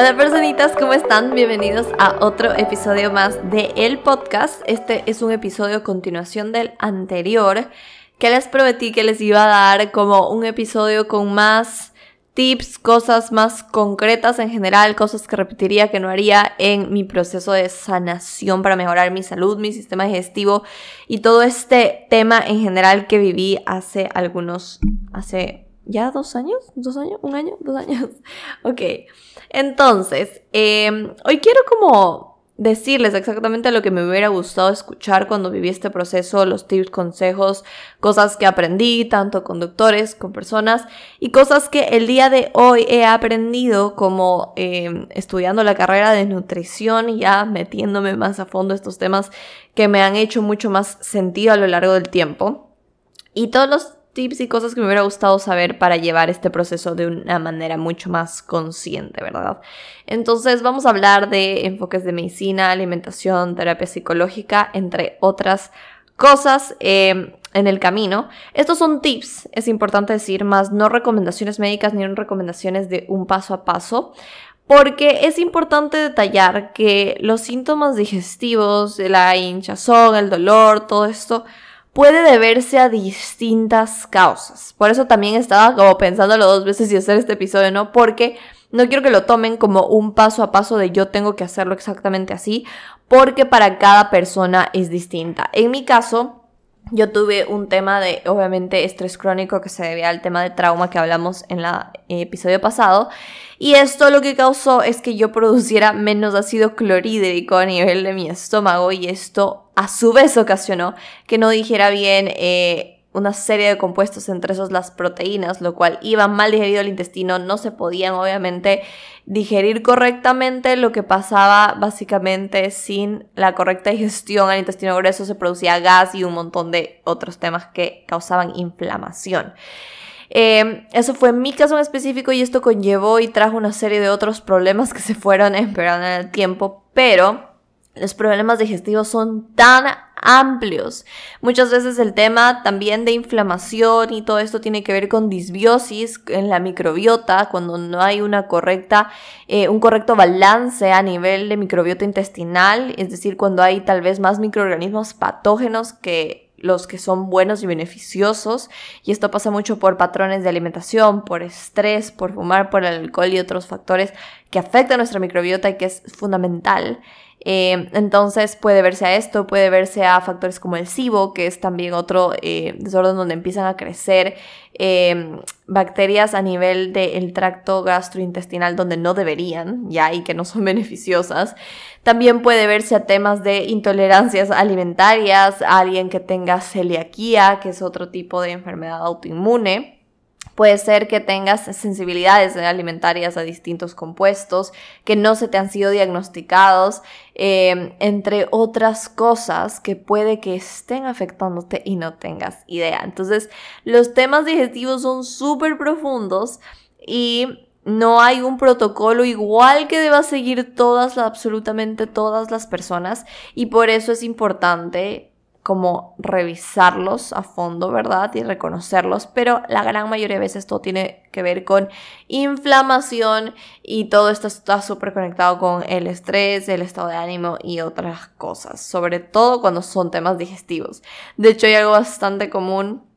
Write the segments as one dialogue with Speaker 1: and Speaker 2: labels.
Speaker 1: Hola personitas, ¿cómo están? Bienvenidos a otro episodio más de el podcast. Este es un episodio a continuación del anterior que les prometí que les iba a dar como un episodio con más tips, cosas más concretas en general, cosas que repetiría que no haría en mi proceso de sanación para mejorar mi salud, mi sistema digestivo y todo este tema en general que viví hace algunos, hace ya dos años, dos años, un año, dos años. ok, entonces, em, hoy quiero como decirles exactamente lo que me hubiera gustado escuchar cuando viví este proceso, los tips, consejos, cosas que aprendí, tanto con doctores, con personas, y cosas que el día de hoy he aprendido como em, estudiando la carrera de nutrición y ya metiéndome más a fondo estos temas que me han hecho mucho más sentido a lo largo del tiempo. Y todos los tips y cosas que me hubiera gustado saber para llevar este proceso de una manera mucho más consciente, ¿verdad? Entonces vamos a hablar de enfoques de medicina, alimentación, terapia psicológica, entre otras cosas eh, en el camino. Estos son tips, es importante decir, más no recomendaciones médicas ni recomendaciones de un paso a paso. Porque es importante detallar que los síntomas digestivos, la hinchazón, el dolor, todo esto, puede deberse a distintas causas. Por eso también estaba como pensándolo dos veces y hacer este episodio, ¿no? Porque no quiero que lo tomen como un paso a paso de yo tengo que hacerlo exactamente así, porque para cada persona es distinta. En mi caso, yo tuve un tema de, obviamente, estrés crónico que se debía al tema de trauma que hablamos en el episodio pasado. Y esto lo que causó es que yo produciera menos ácido clorhídrico a nivel de mi estómago y esto a su vez ocasionó que no dijera bien eh, una serie de compuestos, entre esos las proteínas, lo cual iba mal digerido al intestino, no se podían obviamente digerir correctamente, lo que pasaba básicamente sin la correcta digestión al intestino grueso se producía gas y un montón de otros temas que causaban inflamación. Eh, eso fue mi caso en específico y esto conllevó y trajo una serie de otros problemas que se fueron empeorando en el tiempo, pero los problemas digestivos son tan amplios. Muchas veces el tema también de inflamación y todo esto tiene que ver con disbiosis en la microbiota, cuando no hay una correcta, eh, un correcto balance a nivel de microbiota intestinal, es decir, cuando hay tal vez más microorganismos patógenos que los que son buenos y beneficiosos. Y esto pasa mucho por patrones de alimentación, por estrés, por fumar, por el alcohol y otros factores que afectan nuestra microbiota y que es fundamental. Eh, entonces puede verse a esto, puede verse a factores como el SIBO, que es también otro eh, desorden donde empiezan a crecer eh, bacterias a nivel del tracto gastrointestinal donde no deberían, ya, y que no son beneficiosas. También puede verse a temas de intolerancias alimentarias, alguien que tenga celiaquía, que es otro tipo de enfermedad autoinmune. Puede ser que tengas sensibilidades alimentarias a distintos compuestos que no se te han sido diagnosticados, eh, entre otras cosas que puede que estén afectándote y no tengas idea. Entonces, los temas digestivos son súper profundos y no hay un protocolo igual que deba seguir todas, absolutamente todas las personas y por eso es importante como revisarlos a fondo, ¿verdad? Y reconocerlos, pero la gran mayoría de veces todo tiene que ver con inflamación y todo esto está súper conectado con el estrés, el estado de ánimo y otras cosas, sobre todo cuando son temas digestivos. De hecho, hay algo bastante común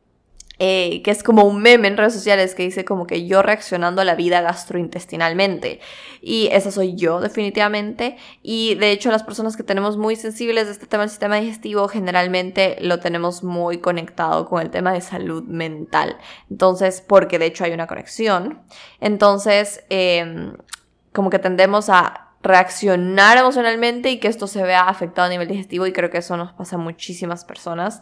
Speaker 1: eh, que es como un meme en redes sociales que dice como que yo reaccionando a la vida gastrointestinalmente. Y esa soy yo definitivamente. Y de hecho las personas que tenemos muy sensibles de este tema del sistema digestivo generalmente lo tenemos muy conectado con el tema de salud mental. Entonces, porque de hecho hay una conexión. Entonces, em, como que tendemos a reaccionar emocionalmente y que esto se vea afectado a nivel digestivo y creo que eso nos pasa a muchísimas personas.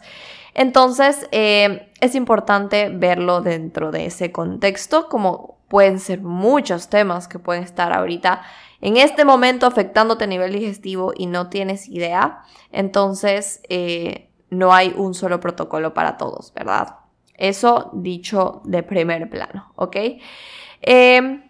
Speaker 1: Entonces eh, es importante verlo dentro de ese contexto como pueden ser muchos temas que pueden estar ahorita en este momento afectándote a nivel digestivo y no tienes idea. Entonces eh, no hay un solo protocolo para todos, ¿verdad? Eso dicho de primer plano, ¿ok? Eh,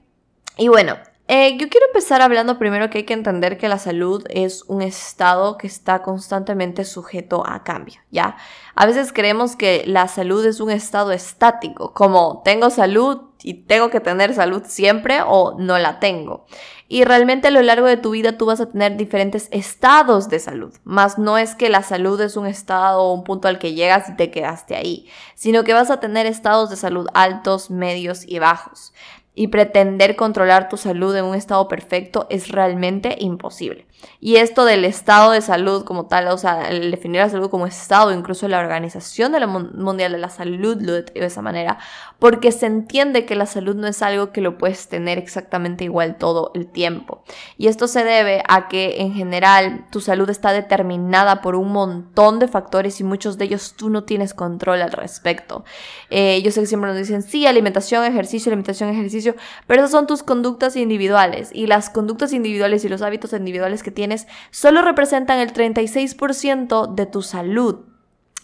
Speaker 1: y bueno, eh, yo quiero empezar hablando primero que hay que entender que la salud es un estado que está constantemente sujeto a cambio, ¿ya? A veces creemos que la salud es un estado estático, como tengo salud, y tengo que tener salud siempre o no la tengo. Y realmente a lo largo de tu vida tú vas a tener diferentes estados de salud. Más no es que la salud es un estado o un punto al que llegas y te quedaste ahí, sino que vas a tener estados de salud altos, medios y bajos y pretender controlar tu salud en un estado perfecto es realmente imposible. Y esto del estado de salud como tal, o sea, el definir la salud como estado, incluso la Organización de la Mundial de la Salud lo detalló de esa manera, porque se entiende que la salud no es algo que lo puedes tener exactamente igual todo el tiempo. Y esto se debe a que en general tu salud está determinada por un montón de factores y muchos de ellos tú no tienes control al respecto. Eh, yo sé que siempre nos dicen, sí, alimentación, ejercicio, alimentación, ejercicio, pero esas son tus conductas individuales y las conductas individuales y los hábitos individuales que tienes solo representan el 36% de tu salud.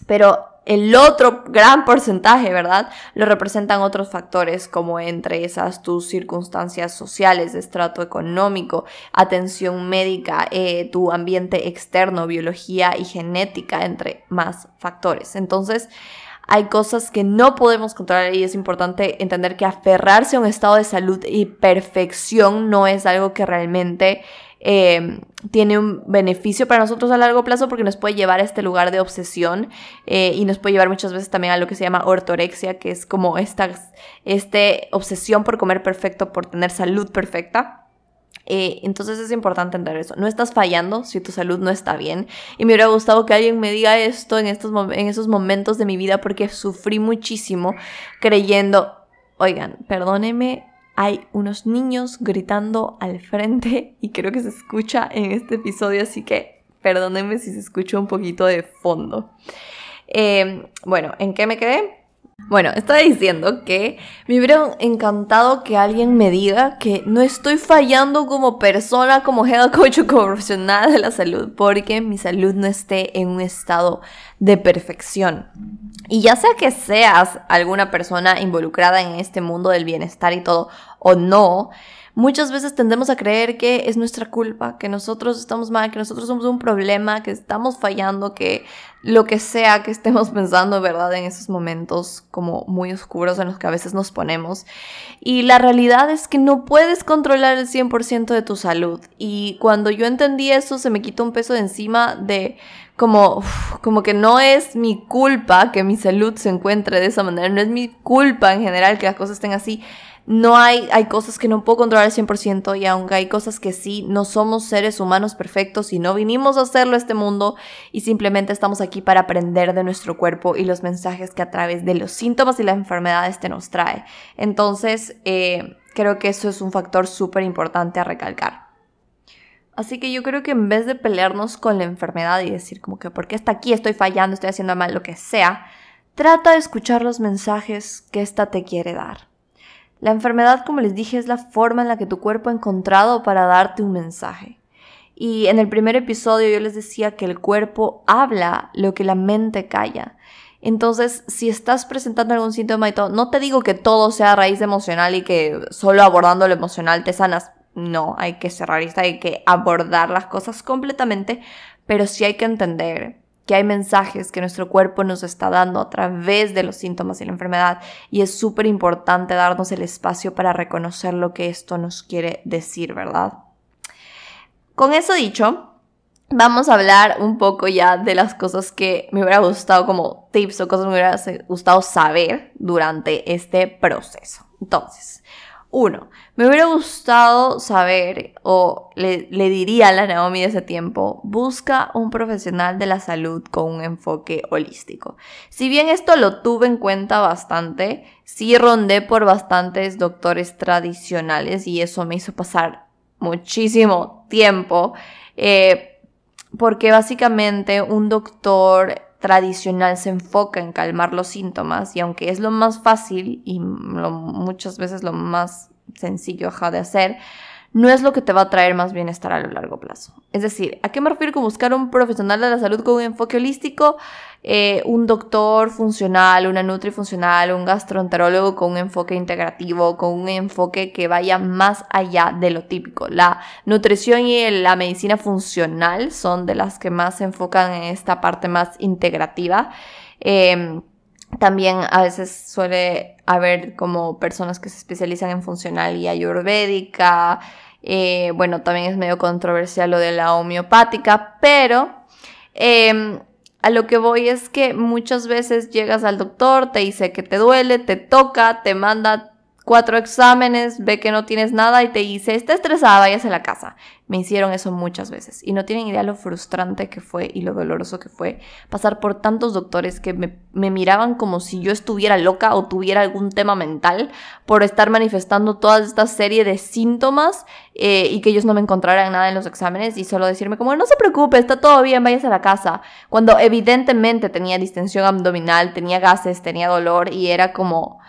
Speaker 1: Pero el otro gran porcentaje, ¿verdad? Lo representan otros factores como entre esas tus circunstancias sociales, estrato económico, atención médica, eh, tu ambiente externo, biología y genética, entre más factores. Entonces, hay cosas que no podemos controlar y es importante entender que aferrarse a un estado de salud y perfección no es algo que realmente eh, tiene un beneficio para nosotros a largo plazo porque nos puede llevar a este lugar de obsesión eh, y nos puede llevar muchas veces también a lo que se llama ortorexia, que es como esta este obsesión por comer perfecto, por tener salud perfecta. Eh, entonces es importante entender eso. No estás fallando si tu salud no está bien. Y me hubiera gustado que alguien me diga esto en, estos, en esos momentos de mi vida porque sufrí muchísimo creyendo, oigan, perdóneme, hay unos niños gritando al frente y creo que se escucha en este episodio, así que perdónenme si se escucha un poquito de fondo. Eh, bueno, ¿en qué me quedé? Bueno, estaba diciendo que me hubiera encantado que alguien me diga que no estoy fallando como persona, como head coach o como profesional de la salud, porque mi salud no esté en un estado de perfección. Y ya sea que seas alguna persona involucrada en este mundo del bienestar y todo, o no, muchas veces tendemos a creer que es nuestra culpa, que nosotros estamos mal, que nosotros somos un problema, que estamos fallando, que lo que sea que estemos pensando, ¿verdad? En esos momentos como muy oscuros en los que a veces nos ponemos. Y la realidad es que no puedes controlar el 100% de tu salud. Y cuando yo entendí eso, se me quitó un peso de encima de como, como que no es mi culpa que mi salud se encuentre de esa manera, no es mi culpa en general que las cosas estén así no hay, hay cosas que no puedo controlar al 100% y aunque hay cosas que sí, no somos seres humanos perfectos y no vinimos a hacerlo a este mundo y simplemente estamos aquí para aprender de nuestro cuerpo y los mensajes que a través de los síntomas y las enfermedades te nos trae. Entonces, eh, creo que eso es un factor súper importante a recalcar. Así que yo creo que en vez de pelearnos con la enfermedad y decir como que porque está aquí, estoy fallando, estoy haciendo mal, lo que sea, trata de escuchar los mensajes que ésta te quiere dar. La enfermedad, como les dije, es la forma en la que tu cuerpo ha encontrado para darte un mensaje. Y en el primer episodio yo les decía que el cuerpo habla lo que la mente calla. Entonces, si estás presentando algún síntoma y todo, no te digo que todo sea raíz emocional y que solo abordando lo emocional te sanas. No, hay que ser realista, hay que abordar las cosas completamente, pero sí hay que entender que hay mensajes que nuestro cuerpo nos está dando a través de los síntomas y la enfermedad y es súper importante darnos el espacio para reconocer lo que esto nos quiere decir, ¿verdad? Con eso dicho, vamos a hablar un poco ya de las cosas que me hubiera gustado como tips o cosas que me hubiera gustado saber durante este proceso. Entonces, uno, me hubiera gustado saber, o le, diría a la Naomi de ese tiempo, busca un profesional de la salud con un enfoque holístico. Si bien esto lo tuve en cuenta bastante, sí rondé por bastantes doctores tradicionales y eso me hizo pasar muchísimo tiempo, eh, porque básicamente un doctor tradicional se enfoca en calmar los síntomas y aunque es lo más fácil y muchas veces lo más sencillo de hacer, no es lo que te va a traer más bienestar a lo largo plazo. Es decir, ¿a qué me refiero con buscar un profesional de la salud con un enfoque holístico? Eh, un doctor funcional, una nutrifuncional, un gastroenterólogo con un enfoque integrativo, con un enfoque que vaya más allá de lo típico. La nutrición y la medicina funcional son de las que más se enfocan en esta parte más integrativa. Em, También a veces suele haber como personas que se especializan en funcional y ayurvédica. Eh, bueno, también es medio controversial lo de la homeopática, pero em, a lo que voy es que muchas veces llegas al doctor, te dice que te duele, te toca, te manda cuatro exámenes, ve que no tienes nada y te dice, está estresada, váyase a la casa. Me hicieron eso muchas veces y no tienen idea lo frustrante que fue y lo doloroso que fue pasar por tantos doctores que me, miraban como si yo estuviera loca o tuviera algún tema mental por estar manifestando toda esta serie de síntomas eh, y que ellos no me encontraran nada en los exámenes y solo decirme como, no se preocupe, está todo bien, váyase a la casa. Cuando evidentemente tenía distensión abdominal, tenía gases, tenía dolor y era como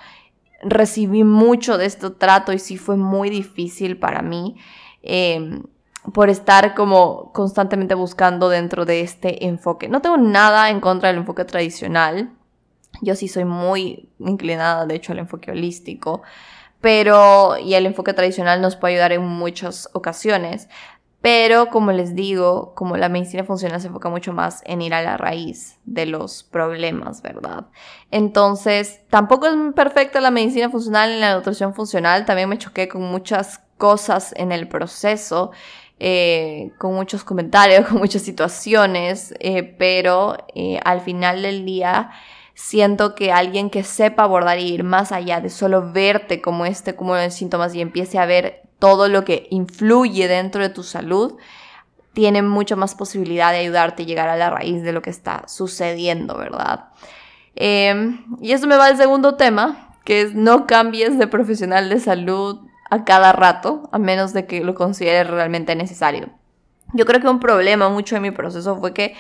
Speaker 1: recibí mucho de este trato y sí fue muy difícil para mí em, por estar como constantemente buscando dentro de este enfoque. No tengo nada en contra del enfoque tradicional. Yo sí soy muy inclinada, de hecho, al enfoque holístico. Pero, y el enfoque tradicional nos puede ayudar en muchas ocasiones. Pero como les digo, como la medicina funcional se enfoca mucho más en ir a la raíz de los problemas, ¿verdad? Entonces, tampoco es perfecta la medicina funcional en la nutrición funcional. También me choqué con muchas cosas en el proceso, eh, con muchos comentarios, con muchas situaciones, eh, pero eh, al final del día siento que alguien que sepa abordar y ir más allá de solo verte como este cúmulo de síntomas y empiece a ver todo lo que influye dentro de tu salud, tiene mucha más posibilidad de ayudarte a llegar a la raíz de lo que está sucediendo, ¿verdad? Em, y eso me va al segundo tema, que es no cambies de profesional de salud a cada rato, a menos de que lo consideres realmente necesario. Yo creo que un problema mucho en mi proceso fue que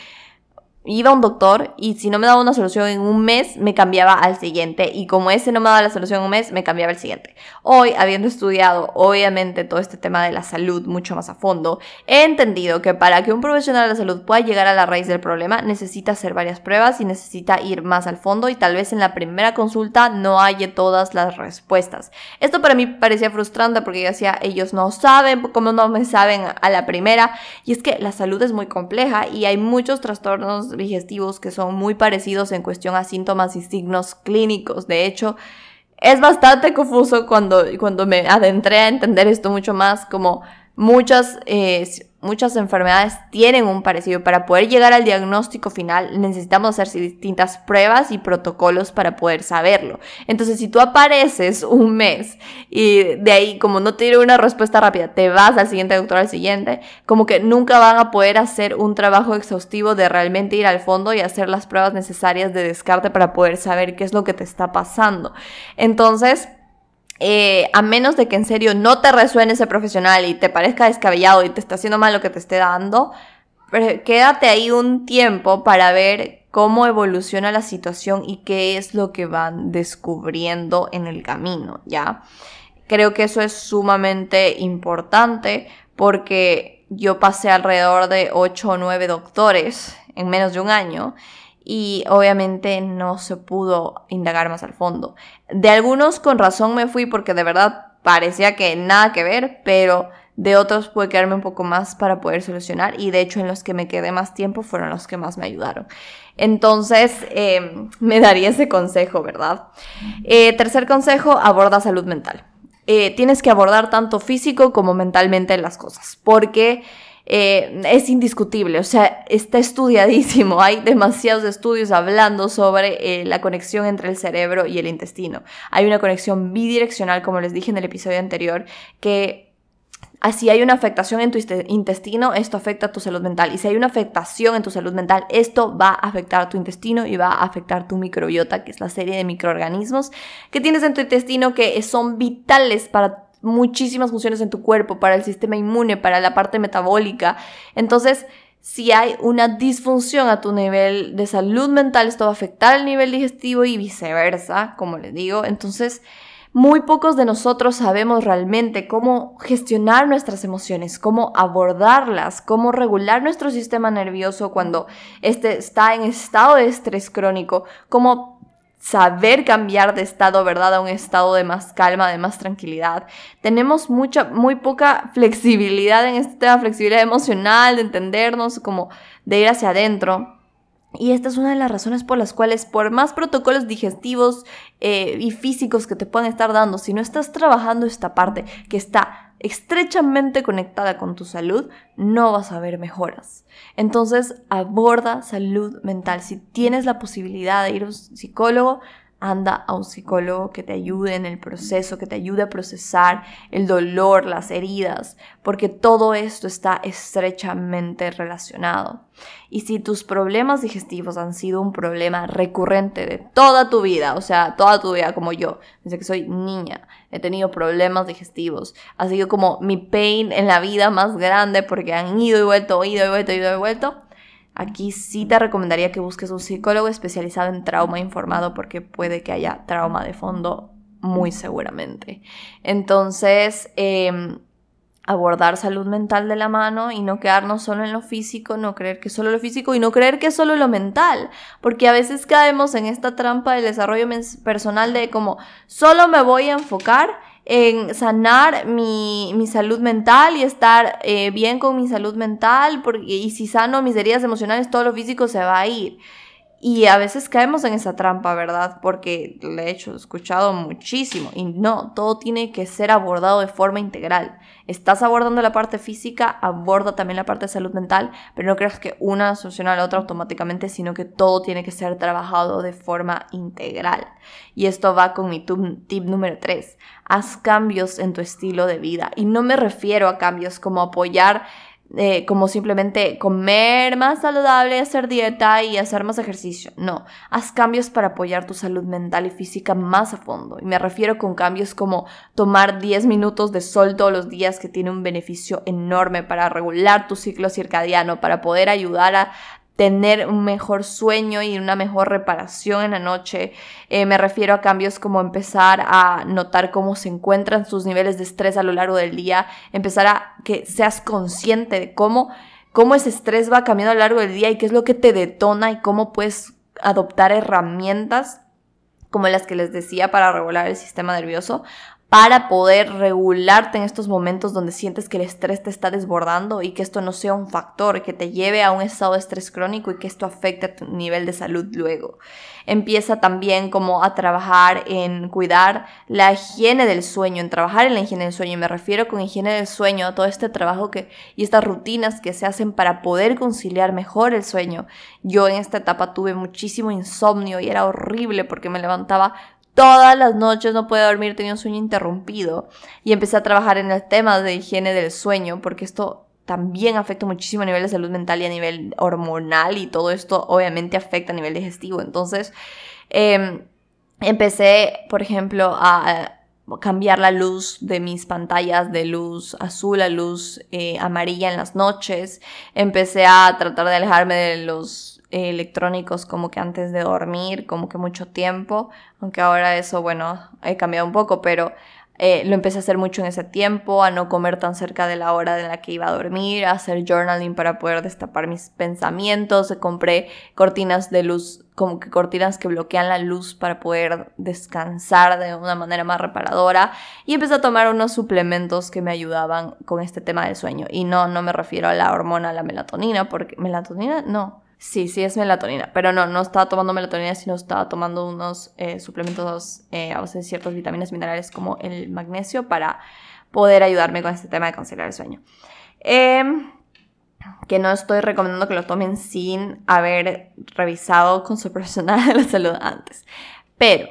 Speaker 1: iba a un doctor y si no me daba una solución en un mes, me cambiaba al siguiente. Y como ese no me daba la solución en un mes, me cambiaba al siguiente. Hoy, habiendo estudiado obviamente todo este tema de la salud mucho más a fondo, he entendido que para que un profesional de la salud pueda llegar a la raíz del problema, necesita hacer varias pruebas y necesita ir más al fondo y tal vez en la primera consulta no haya todas las respuestas. Esto para mí parecía frustrante porque yo decía, ellos no saben, como no me saben a la primera. Y es que la salud es muy compleja y hay muchos trastornos digestivos que son muy parecidos en cuestión a síntomas y signos clínicos. De hecho, es bastante confuso cuando, cuando me adentré a entender esto mucho más, como muchas eh, muchas enfermedades tienen un parecido. Para poder llegar al diagnóstico final necesitamos hacer distintas pruebas y protocolos para poder saberlo. Entonces, si tú apareces un mes y de ahí, como no tiene una respuesta rápida, te vas al siguiente doctor, al siguiente, como que nunca van a poder hacer un trabajo exhaustivo de realmente ir al fondo y hacer las pruebas necesarias de descarte para poder saber qué es lo que te está pasando. Entonces, eh, a menos de que en serio no te resuene ese profesional y te parezca descabellado y te está haciendo mal lo que te esté dando, quédate ahí un tiempo para ver cómo evoluciona la situación y qué es lo que van descubriendo en el camino, ¿ya? Creo que eso es sumamente importante porque yo pasé alrededor de 8 o 9 doctores en menos de un año y obviamente no se pudo indagar más al fondo. De algunos con razón me fui porque de verdad parecía que nada que ver, pero de otros pude quedarme un poco más para poder solucionar y de hecho en los que me quedé más tiempo fueron los que más me ayudaron. Entonces em, me daría ese consejo, ¿verdad? Eh, tercer consejo, aborda salud mental. Eh, tienes que abordar tanto físico como mentalmente las cosas, porque eh, es indiscutible, o sea, está estudiadísimo, hay demasiados estudios hablando sobre eh, la conexión entre el cerebro y el intestino. Hay una conexión bidireccional, como les dije en el episodio anterior, que si hay una afectación en tu intestino, esto afecta a tu salud mental. Y si hay una afectación en tu salud mental, esto va a afectar a tu intestino y va a afectar tu microbiota, que es la serie de microorganismos que tienes en tu intestino que son vitales para muchísimas funciones en tu cuerpo, para el sistema inmune, para la parte metabólica. Entonces, si hay una disfunción a tu nivel de salud mental, esto va a afectar el nivel digestivo y viceversa, como les digo. Entonces, muy pocos de nosotros sabemos realmente cómo gestionar nuestras emociones, cómo abordarlas, cómo regular nuestro sistema nervioso cuando este está en estado de estrés crónico, cómo saber cambiar de estado, ¿verdad? A un estado de más calma, de más tranquilidad. Tenemos mucha, muy poca flexibilidad en este tema, flexibilidad emocional, de entendernos, como de ir hacia adentro. Y esta es una de las razones por las cuales, por más protocolos digestivos eh, y físicos que te puedan estar dando, si no estás trabajando esta parte que está estrechamente conectada con tu salud, no vas a ver mejoras. Entonces, aborda salud mental. Si tienes la posibilidad de ir a un psicólogo, anda a un psicólogo que te ayude en el proceso, que te ayude a procesar el dolor, las heridas, porque todo esto está estrechamente relacionado. Y si tus problemas digestivos han sido un problema recurrente de toda tu vida, o sea, toda tu vida como yo, desde que soy niña, he tenido problemas digestivos, ha sido como mi pain en la vida más grande porque han ido y vuelto, ido y vuelto, ido y vuelto, Aquí sí te recomendaría que busques un psicólogo especializado en trauma informado porque puede que haya trauma de fondo muy seguramente. Entonces, em, abordar salud mental de la mano y no quedarnos solo en lo físico, no creer que solo lo físico y no creer que solo lo mental, porque a veces caemos en esta trampa del desarrollo personal de como solo me voy a enfocar en sanar mi, salud mental y estar eh, bien con mi salud mental, porque, y si sano mis heridas emocionales, todo lo físico se va a ir. Y a veces caemos en esa trampa, ¿verdad? Porque he hecho, escuchado muchísimo. Y no, todo tiene que ser abordado de forma integral. Estás abordando la parte física, aborda también la parte de salud mental, pero no creas que una soluciona a la otra automáticamente, sino que todo tiene que ser trabajado de forma integral. Y esto va con mi tip número 3. Haz cambios en tu estilo de vida. Y no me refiero a cambios como apoyar eh, como simplemente comer más saludable, hacer dieta y hacer más ejercicio. No, haz cambios para apoyar tu salud mental y física más a fondo. Y me refiero con cambios como tomar 10 minutos de sol todos los días que tiene un beneficio enorme para regular tu ciclo circadiano, para poder ayudar a tener un mejor sueño y una mejor reparación en la noche. Eh, me refiero a cambios como empezar a notar cómo se encuentran sus niveles de estrés a lo largo del día, empezar a que seas consciente de cómo, cómo ese estrés va cambiando a lo largo del día y qué es lo que te detona y cómo puedes adoptar herramientas como las que les decía para regular el sistema nervioso para poder regularte en estos momentos donde sientes que el estrés te está desbordando y que esto no sea un factor que te lleve a un estado de estrés crónico y que esto afecte a tu nivel de salud luego. Empieza también como a trabajar en cuidar la higiene del sueño, en trabajar en la higiene del sueño. Y me refiero con higiene del sueño a todo este trabajo que, y estas rutinas que se hacen para poder conciliar mejor el sueño. Yo en esta etapa tuve muchísimo insomnio y era horrible porque me levantaba todas las noches no podía dormir, tenía un sueño interrumpido. Y empecé a trabajar en el tema de higiene del sueño, porque esto también afecta muchísimo a nivel de salud mental y a nivel hormonal, y todo esto obviamente afecta a nivel digestivo. Entonces, em, empecé, por ejemplo, a cambiar la luz de mis pantallas de luz azul a luz eh, amarilla en las noches. Empecé a tratar de alejarme de los electrónicos como que antes de dormir, como que mucho tiempo, aunque ahora eso, bueno, he cambiado un poco, pero eh, lo empecé a hacer mucho en ese tiempo, a no comer tan cerca de la hora en la que iba a dormir, a hacer journaling para poder destapar mis pensamientos, compré cortinas de luz, como que cortinas que bloquean la luz para poder descansar de una manera más reparadora y empecé a tomar unos suplementos que me ayudaban con este tema del sueño. Y no, no me refiero a la hormona, la melatonina, porque melatonina no Sí, sí es melatonina, pero no, no estaba tomando melatonina, sino estaba tomando unos eh, suplementos eh, a base de ciertas vitaminas minerales como el magnesio para poder ayudarme con este tema de conciliar el sueño. Em, que no estoy recomendando que lo tomen sin haber revisado con su profesional de la salud antes. Pero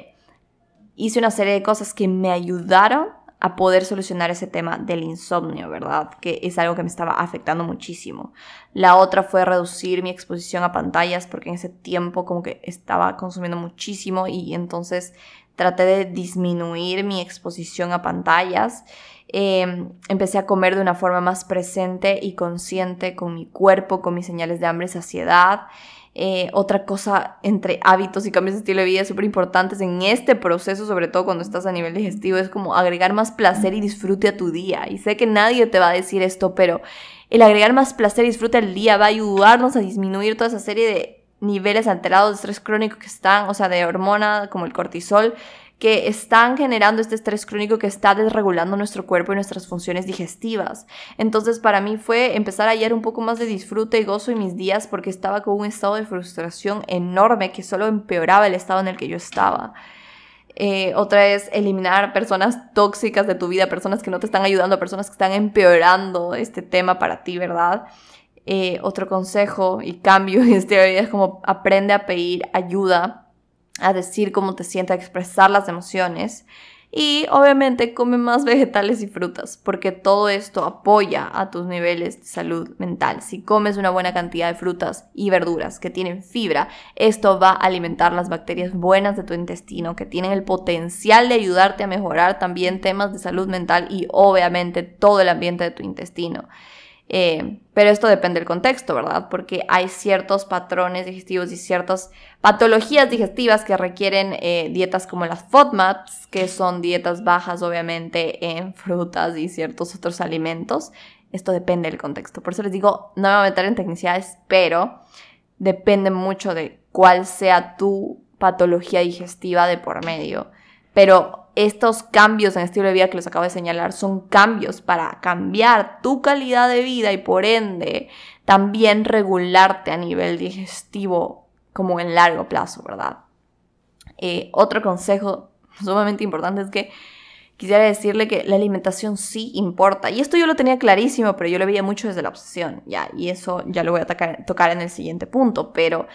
Speaker 1: hice una serie de cosas que me ayudaron a poder solucionar ese tema del insomnio, ¿verdad? Que es algo que me estaba afectando muchísimo. La otra fue reducir mi exposición a pantallas porque en ese tiempo como que estaba consumiendo muchísimo y entonces traté de disminuir mi exposición a pantallas. Em, empecé a comer de una forma más presente y consciente con mi cuerpo, con mis señales de hambre y saciedad. Eh, otra cosa entre hábitos y cambios de estilo de vida súper importantes en este proceso, sobre todo cuando estás a nivel digestivo, es como agregar más placer y disfrute a tu día. Y sé que nadie te va a decir esto, pero el agregar más placer y disfrute al día va a ayudarnos a disminuir toda esa serie de niveles alterados de estrés crónico que están, o sea, de hormona como el cortisol, que están generando este estrés crónico que está desregulando nuestro cuerpo y nuestras funciones digestivas. Entonces para mí fue empezar a hallar un poco más de disfrute y gozo en mis días porque estaba con un estado de frustración enorme que solo empeoraba el estado en el que yo estaba. Eh, otra es eliminar personas tóxicas de tu vida, personas que no te están ayudando, personas que están empeorando este tema para ti, ¿verdad? Eh, otro consejo y cambio en este vida es como aprende a pedir ayuda a decir cómo te sientes, a expresar las emociones. Y obviamente come más vegetales y frutas, porque todo esto apoya a tus niveles de salud mental. Si comes una buena cantidad de frutas y verduras que tienen fibra, esto va a alimentar las bacterias buenas de tu intestino, que tienen el potencial de ayudarte a mejorar también temas de salud mental y obviamente todo el ambiente de tu intestino. Eh, pero esto depende del contexto, ¿verdad? Porque hay ciertos patrones digestivos y ciertas patologías digestivas que requieren eh, dietas como las FODMAPs, que son dietas bajas obviamente en frutas y ciertos otros alimentos. Esto depende del contexto. Por eso les digo, no me voy a meter en tecnicidades, pero depende mucho de cuál sea tu patología digestiva de por medio. Pero estos cambios en estilo de vida que les acabo de señalar son cambios para cambiar tu calidad de vida y por ende también regularte a nivel digestivo como en largo plazo, ¿verdad? Eh, otro consejo sumamente importante es que quisiera decirle que la alimentación sí importa. Y esto yo lo tenía clarísimo, pero yo lo veía mucho desde la obsesión, ¿ya? Y eso ya lo voy a tocar en el siguiente punto, pero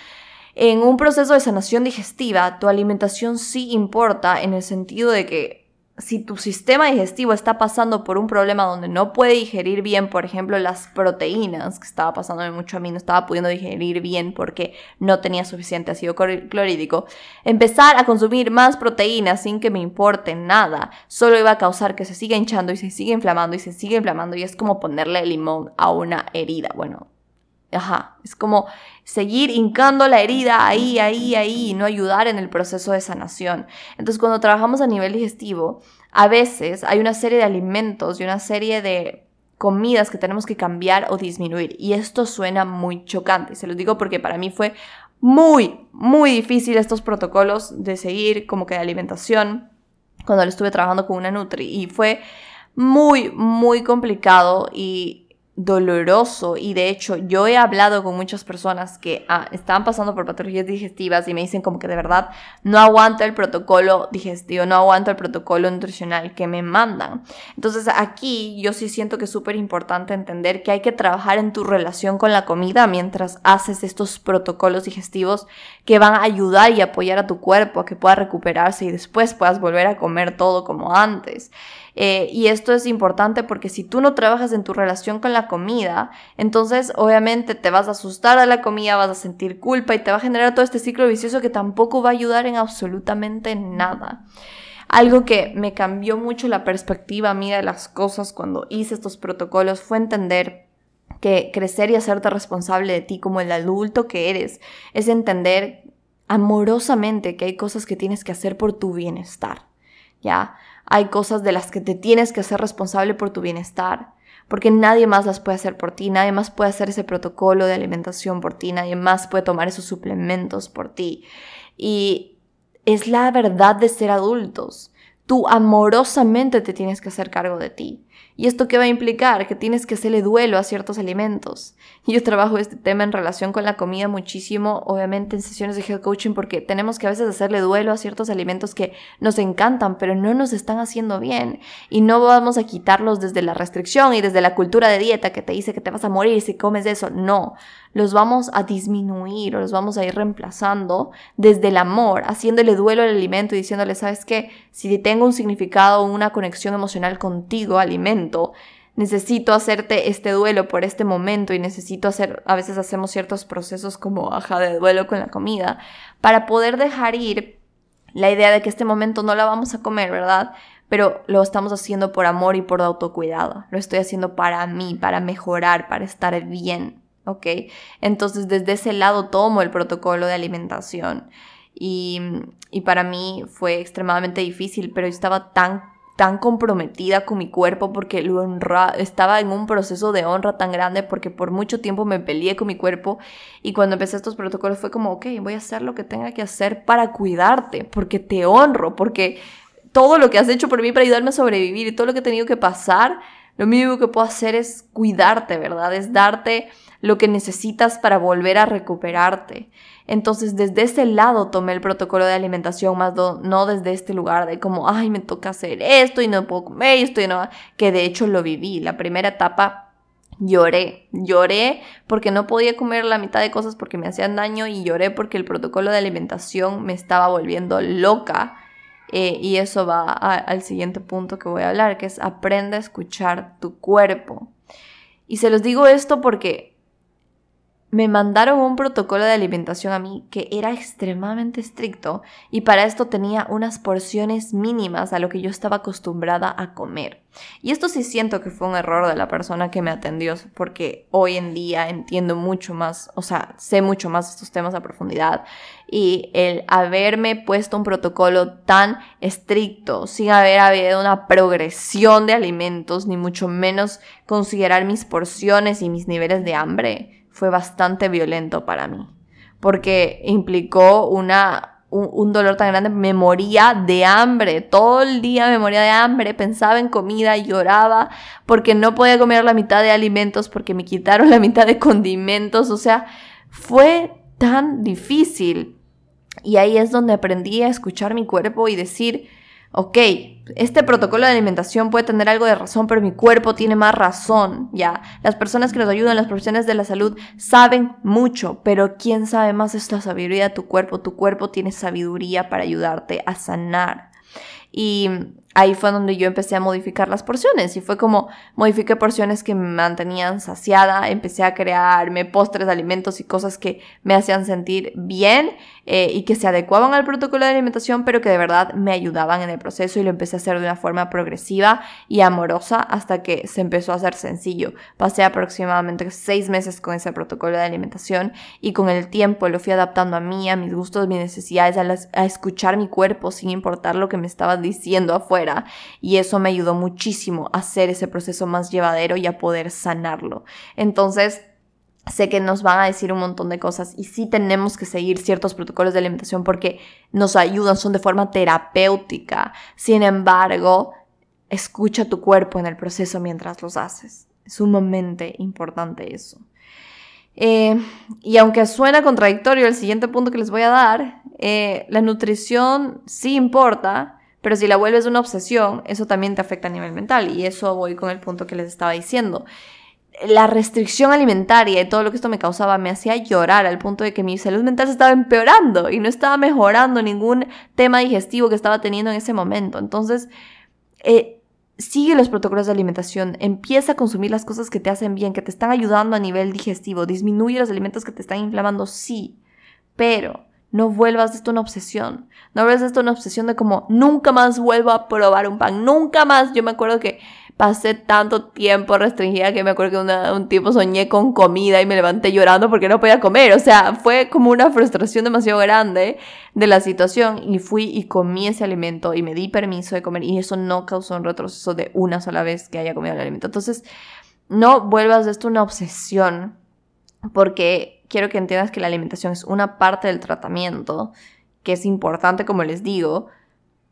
Speaker 1: en un proceso de sanación digestiva, tu alimentación sí importa en el sentido de que si tu sistema digestivo está pasando por un problema donde no puede digerir bien, por ejemplo, las proteínas, que estaba pasándome mucho a mí, no estaba pudiendo digerir bien porque no tenía suficiente ácido clorhídrico, empezar a consumir más proteínas sin que me importe nada, solo iba a causar que se siga hinchando y se siga inflamando y se siga inflamando y es como ponerle limón a una herida. Bueno, Ajá, es como seguir hincando la herida ahí, ahí, ahí y no ayudar en el proceso de sanación. Entonces, cuando trabajamos a nivel digestivo, a veces hay una serie de alimentos y una serie de comidas que tenemos que cambiar o disminuir. Y esto suena muy chocante. Se los digo porque para mí fue muy, muy difícil estos protocolos de seguir como que de alimentación cuando lo estuve trabajando con una Nutri. Y fue muy, muy complicado y doloroso y de hecho yo he hablado con muchas personas que ah, estaban pasando por patologías digestivas y me dicen como que de verdad no aguanto el protocolo digestivo, no aguanto el protocolo nutricional que me mandan. Entonces aquí yo sí siento que es súper importante entender que hay que trabajar en tu relación con la comida mientras haces estos protocolos digestivos que van a ayudar y apoyar a tu cuerpo a que pueda recuperarse y después puedas volver a comer todo como antes. Eh, y esto es importante porque si tú no trabajas en tu relación con la comida, entonces obviamente te vas a asustar a la comida, vas a sentir culpa y te va a generar todo este ciclo vicioso que tampoco va a ayudar en absolutamente nada. Algo que me cambió mucho la perspectiva mía de las cosas cuando hice estos protocolos fue entender que crecer y hacerte responsable de ti como el adulto que eres es entender amorosamente que hay cosas que tienes que hacer por tu bienestar. ¿Ya? Hay cosas de las que te tienes que hacer responsable por tu bienestar, porque nadie más las puede hacer por ti, nadie más puede hacer ese protocolo de alimentación por ti, nadie más puede tomar esos suplementos por ti. Y es la verdad de ser adultos. Tú amorosamente te tienes que hacer cargo de ti. ¿Y esto qué va a implicar? Que tienes que hacerle duelo a ciertos alimentos. Yo trabajo este tema en relación con la comida muchísimo, obviamente en sesiones de health coaching, porque tenemos que a veces hacerle duelo a ciertos alimentos que nos encantan, pero no nos están haciendo bien. Y no vamos a quitarlos desde la restricción y desde la cultura de dieta que te dice que te vas a morir si comes eso. No, los vamos a disminuir o los vamos a ir reemplazando desde el amor, haciéndole duelo al alimento y diciéndole, ¿sabes qué? Si tengo un significado, una conexión emocional contigo, alimento, necesito hacerte este duelo por este momento y necesito hacer, a veces hacemos ciertos procesos como ajá de duelo con la comida, para poder dejar ir la idea de que este momento no la vamos a comer, ¿verdad? Pero lo estamos haciendo por amor y por autocuidado. Lo estoy haciendo para mí, para mejorar, para estar bien. ¿Ok? Entonces desde ese lado tomo el protocolo de alimentación y, y para mí fue extremadamente difícil, pero estaba tan tan comprometida con mi cuerpo porque lo honra, estaba en un proceso de honra tan grande porque por mucho tiempo me peleé con mi cuerpo y cuando empecé estos protocolos fue como, ok, voy a hacer lo que tenga que hacer para cuidarte, porque te honro, porque todo lo que has hecho por mí para ayudarme a sobrevivir y todo lo que he tenido que pasar, lo mínimo que puedo hacer es cuidarte, ¿verdad? Es darte lo que necesitas para volver a recuperarte. Entonces, desde ese lado tomé el protocolo de alimentación, más no desde este lugar de como, ay, me toca hacer esto y no puedo comer esto y no, que de hecho lo viví. La primera etapa lloré, lloré porque no podía comer la mitad de cosas porque me hacían daño y lloré porque el protocolo de alimentación me estaba volviendo loca. Eh, y eso va al siguiente punto que voy a hablar, que es aprende a escuchar tu cuerpo. Y se los digo esto porque me mandaron un protocolo de alimentación a mí que era extremadamente estricto y para esto tenía unas porciones mínimas a lo que yo estaba acostumbrada a comer. Y esto sí siento que fue un error de la persona que me atendió porque hoy en día entiendo mucho más, o sea, sé mucho más estos temas a profundidad y el haberme puesto un protocolo tan estricto sin haber habido una progresión de alimentos ni mucho menos considerar mis porciones y mis niveles de hambre fue bastante violento para mí, porque implicó una, un, dolor tan grande, me moría de hambre, todo el día me moría de hambre, pensaba en comida, lloraba porque no podía comer la mitad de alimentos, porque me quitaron la mitad de condimentos, o sea, fue tan difícil. Y ahí es donde aprendí a escuchar mi cuerpo y decir, ok, este protocolo de alimentación puede tener algo de razón, pero mi cuerpo tiene más razón, ya. Las personas que nos ayudan, las profesiones de la salud, saben mucho, pero ¿quién sabe más es la sabiduría de tu cuerpo? Tu cuerpo tiene sabiduría para ayudarte a sanar. Y ahí fue donde yo empecé a modificar las porciones y fue como modifiqué porciones que me mantenían saciada, empecé a crearme postres, alimentos y cosas que me hacían sentir bien eh, y que se adecuaban al protocolo de alimentación, pero que de verdad me ayudaban en el proceso y lo empecé a hacer de una forma progresiva y amorosa hasta que se empezó a hacer sencillo. Pasé aproximadamente seis meses con ese protocolo de alimentación y con el tiempo lo fui adaptando a mí, a mis gustos, mis necesidades, a escuchar mi cuerpo sin importar lo que me estaba diciendo afuera y eso me ayudó muchísimo a hacer ese proceso más llevadero y a poder sanarlo. Entonces, sé que nos van a decir un montón de cosas y sí tenemos que seguir ciertos protocolos de alimentación porque nos ayudan, son de forma terapéutica. Sin embargo, escucha tu cuerpo en el proceso mientras los haces. Es sumamente importante eso. Eh, y aunque suena contradictorio el siguiente punto que les voy a dar, eh, la nutrición sí importa, pero si la vuelves una obsesión, eso también te afecta a nivel mental. Y eso voy con el punto que les estaba diciendo. La restricción alimentaria y todo lo que esto me causaba me hacía llorar al punto de que mi salud mental se estaba empeorando y no estaba mejorando ningún tema digestivo que estaba teniendo en ese momento. Entonces, eh, sigue los protocolos de alimentación, empieza a consumir las cosas que te hacen bien, que te están ayudando a nivel digestivo, disminuye los alimentos que te están inflamando, sí, pero no vuelvas esto una obsesión. No vuelvas esto una obsesión de como nunca más vuelvo a probar un pan. Nunca más. Yo me acuerdo que pasé tanto tiempo restringida que me acuerdo que un tiempo soñé con comida y me levanté llorando porque no podía comer. O sea, fue como una frustración demasiado grande de la situación y fui y comí ese alimento y me di permiso de comer y eso no causó un retroceso de una sola vez que haya comido el alimento. Entonces, no vuelvas esto una obsesión porque quiero que entiendas que la alimentación es una parte del tratamiento, que es importante como les digo,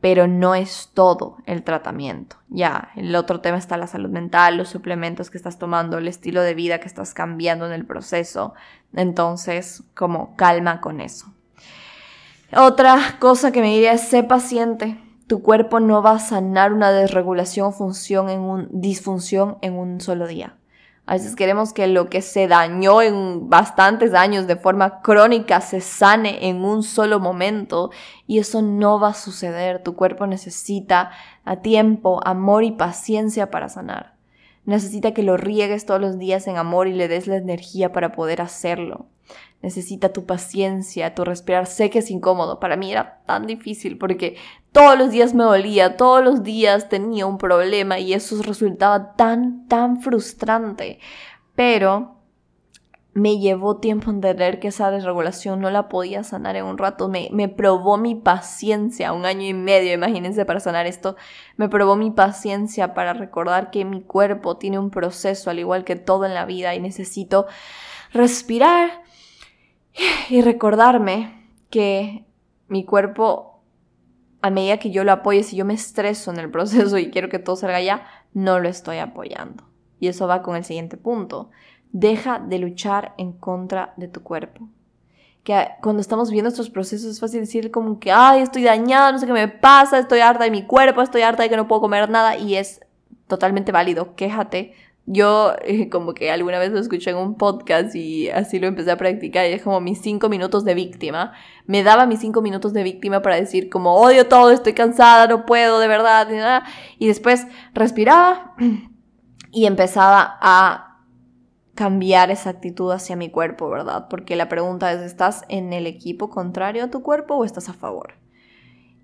Speaker 1: pero no es todo el tratamiento. Ya, el otro tema está la salud mental, los suplementos que estás tomando, el estilo de vida que estás cambiando en el proceso. Entonces, como calma con eso. Otra cosa que me diría es, sé paciente. Tu cuerpo no va a sanar una desregulación función en un disfunción en un solo día. A veces queremos que lo que se dañó en bastantes años de forma crónica se sane en un solo momento y eso no va a suceder. Tu cuerpo necesita a tiempo, amor y paciencia para sanar. Necesita que lo riegues todos los días en amor y le des la energía para poder hacerlo necesita tu paciencia, tu respirar. Sé que es incómodo, para mí era tan difícil porque todos los días me dolía, todos los días tenía un problema y eso resultaba tan, tan frustrante. Pero me llevó tiempo entender que esa desregulación no la podía sanar en un rato. Me, me probó mi paciencia, un año y medio, imagínense, para sanar esto. Me probó mi paciencia para recordar que mi cuerpo tiene un proceso, al igual que todo en la vida, y necesito respirar y recordarme que mi cuerpo, a medida que yo lo apoye, si yo me estreso en el proceso y quiero que todo salga ya, no lo estoy apoyando. Y eso va con el siguiente punto Deja de luchar en contra de tu cuerpo. Que cuando estamos viendo estos procesos es fácil decir como que, ay, estoy dañada, no sé qué me pasa, estoy harta de mi cuerpo, estoy harta de que no puedo comer nada y es totalmente válido, quéjate. Yo eh, como que alguna vez lo escuché en un podcast y así lo empecé a practicar y es como mis cinco minutos de víctima. Me daba mis cinco minutos de víctima para decir como odio todo, estoy cansada, no puedo, de verdad. Y después respiraba y empezaba a cambiar esa actitud hacia mi cuerpo, ¿verdad? Porque la pregunta es, ¿estás en el equipo contrario a tu cuerpo o estás a favor?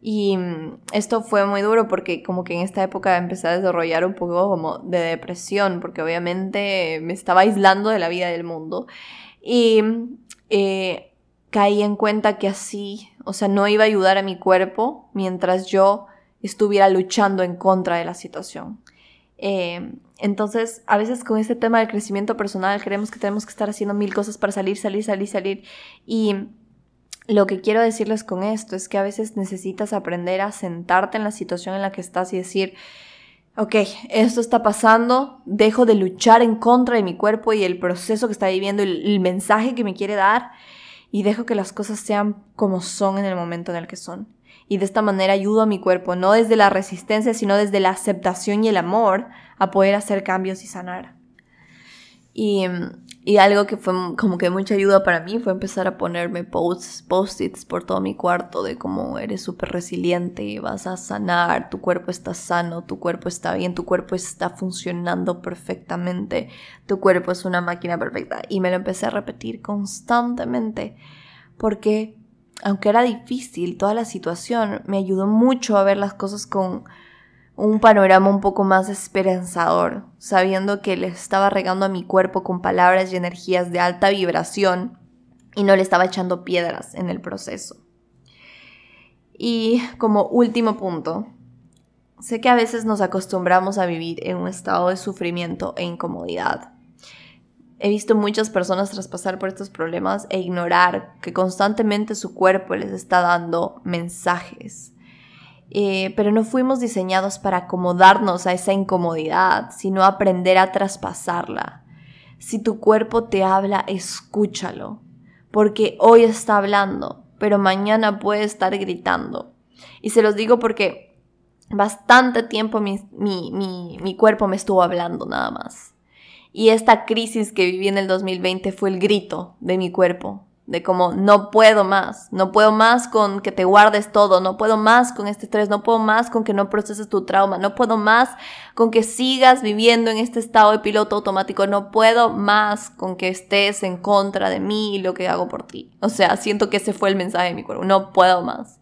Speaker 1: Y mm, esto fue muy duro porque como que en esta época empecé a desarrollar un poco como de depresión, porque obviamente me estaba aislando de la vida del mundo. Y eh, caí en cuenta que así, o sea, no iba a ayudar a mi cuerpo mientras yo estuviera luchando en contra de la situación. Eh, entonces, a veces con este tema del crecimiento personal creemos que tenemos que estar haciendo mil cosas para salir, salir, salir, salir. Y lo que quiero decirles con esto es que a veces necesitas aprender a sentarte en la situación en la que estás y decir, ok, esto está pasando, dejo de luchar en contra de mi cuerpo y el proceso que está viviendo, el, el mensaje que me quiere dar, y dejo que las cosas sean como son en el momento en el que son y de esta manera ayudo a mi cuerpo, no desde la resistencia, sino desde la aceptación y el amor, a poder hacer cambios y sanar. Y, y algo que fue como que mucha ayuda para mí fue empezar a ponerme posts, post-its por todo mi cuarto de cómo eres súper resiliente, vas a sanar, tu cuerpo está sano, tu cuerpo está bien, tu cuerpo está funcionando perfectamente, tu cuerpo es una máquina perfecta. Y me lo empecé a repetir constantemente porque aunque era difícil toda la situación, me ayudó mucho a ver las cosas con un panorama un poco más esperanzador, sabiendo que le estaba regando a mi cuerpo con palabras y energías de alta vibración y no le estaba echando piedras en el proceso. Y como último punto, sé que a veces nos acostumbramos a vivir en un estado de sufrimiento e incomodidad He visto muchas personas traspasar por estos problemas e ignorar que constantemente su cuerpo les está dando mensajes. Eh, pero no fuimos diseñados para acomodarnos a esa incomodidad, sino aprender a traspasarla. Si tu cuerpo te habla, escúchalo, porque hoy está hablando, pero mañana puede estar gritando. Y se los digo porque bastante tiempo mi, mi cuerpo me estuvo hablando nada más. Y esta crisis que viví en el 2020 fue el grito de mi cuerpo, de como no puedo más, no puedo más con que te guardes todo, no puedo más con este estrés, no puedo más con que no proceses tu trauma, no puedo más con que sigas viviendo en este estado de piloto automático, no puedo más con que estés en contra de mí y lo que hago por ti. O sea, siento que ese fue el mensaje de mi cuerpo, no puedo más.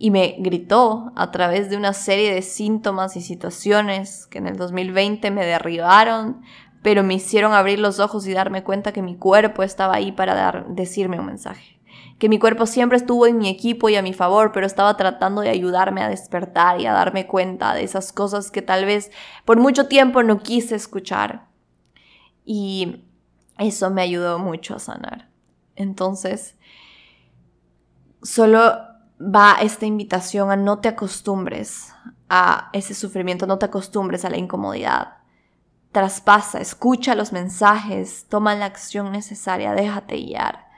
Speaker 1: Y me gritó a través de una serie de síntomas y situaciones que en el 2020 me derribaron, pero me hicieron abrir los ojos y darme cuenta que mi cuerpo estaba ahí para dar, decirme un mensaje. Que mi cuerpo siempre estuvo en mi equipo y a mi favor, pero estaba tratando de ayudarme a despertar y a darme cuenta de esas cosas que tal vez por mucho tiempo no quise escuchar. Y eso me ayudó mucho a sanar. Entonces, solo va esta invitación a no te acostumbres a ese sufrimiento, no te acostumbres a la incomodidad. Traspasa, escucha los mensajes, toma la acción necesaria, déjate guiar.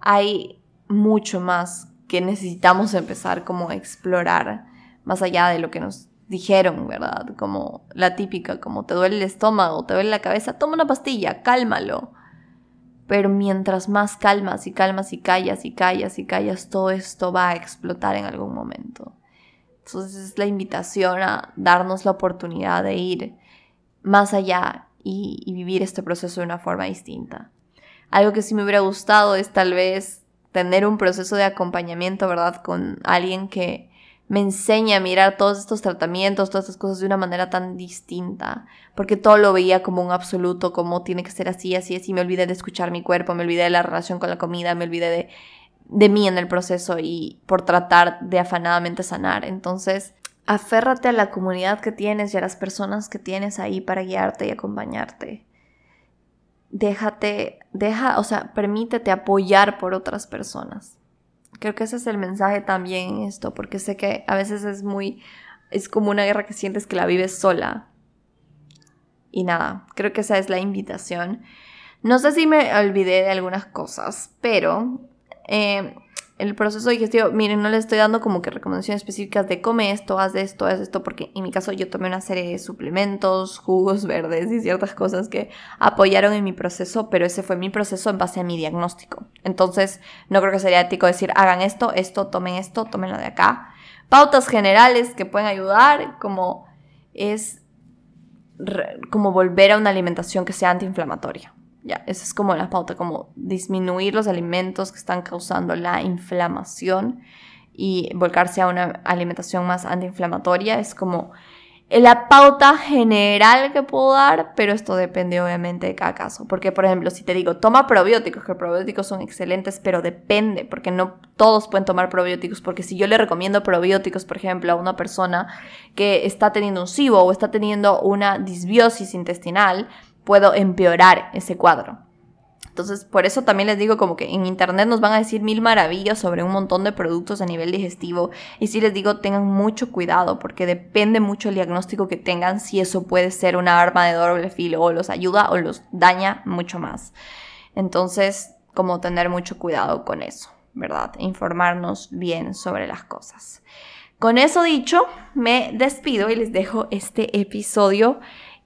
Speaker 1: Hay mucho más que necesitamos empezar como a explorar, más allá de lo que nos dijeron, ¿verdad? Como la típica, como te duele el estómago, te duele la cabeza, toma una pastilla, cálmalo pero mientras más calmas y calmas y callas y callas y callas, todo esto va a explotar en algún momento. Entonces es la invitación a darnos la oportunidad de ir más allá y, vivir este proceso de una forma distinta. Algo que sí me hubiera gustado es tal vez tener un proceso de acompañamiento, ¿verdad? Con alguien que me enseña a mirar todos estos tratamientos, todas estas cosas de una manera tan distinta, porque todo lo veía como un absoluto, como tiene que ser así, así, así, me olvidé de escuchar mi cuerpo, me olvidé de la relación con la comida, me olvidé de, de mí en el proceso y por tratar de afanadamente sanar. Entonces, aférrate a la comunidad que tienes y a las personas que tienes ahí para guiarte y acompañarte. Déjate, deja, o sea, permítete apoyar por otras personas Creo que ese es el mensaje también en esto, porque sé que a veces es muy, es como una guerra que sientes que la vives sola. Y nada, creo que esa es la invitación. No sé si me olvidé de algunas cosas, pero eh, el proceso digestivo, miren, no le estoy dando como que recomendaciones específicas de come esto, haz esto, haz esto, porque en mi caso yo tomé una serie de suplementos, jugos verdes y ciertas cosas que apoyaron en mi proceso, pero ese fue mi proceso en base a mi diagnóstico. Entonces, no creo que sería ético decir hagan esto, esto, tomen esto, tomen lo de acá. Pautas generales que pueden ayudar, como es como volver a una alimentación que sea antiinflamatoria. Esa es como la pauta, como disminuir los alimentos que están causando la inflamación y volcarse a una alimentación más antiinflamatoria. Es como la pauta general que puedo dar, pero esto depende obviamente de cada caso. Porque, por ejemplo, si te digo, toma probióticos, que probióticos son excelentes, pero depende, porque no todos pueden tomar probióticos. Porque si yo le recomiendo probióticos, por ejemplo, a una persona que está teniendo un SIBO o está teniendo una disbiosis intestinal, puedo empeorar ese cuadro. Entonces, por eso también les digo como que en internet nos van a decir mil maravillas sobre un montón de productos a nivel digestivo. Y si les digo, tengan mucho cuidado porque depende mucho el diagnóstico que tengan si eso puede ser una arma de doble filo o los ayuda o los daña mucho más. Entonces, como tener mucho cuidado con eso, ¿verdad? Informarnos bien sobre las cosas. Con eso dicho, me despido y les dejo este episodio.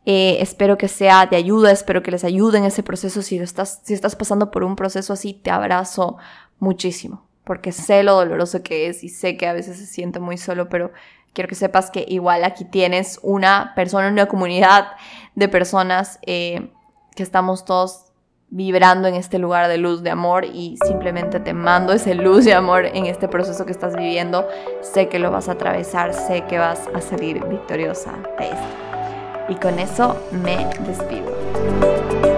Speaker 1: Eh, espero que sea de ayuda, espero que les ayude en ese proceso. Si estás, si estás pasando por un proceso así, te abrazo muchísimo, porque sé lo doloroso que es y sé que a veces se siente muy solo, pero quiero que sepas que igual aquí tienes una persona, una comunidad de personas eh, que estamos todos vibrando en este lugar de luz, de amor y simplemente te mando ese luz de amor en este proceso que estás viviendo. Sé que lo vas a atravesar, sé que vas a salir victoriosa de esto. Y con eso me despido.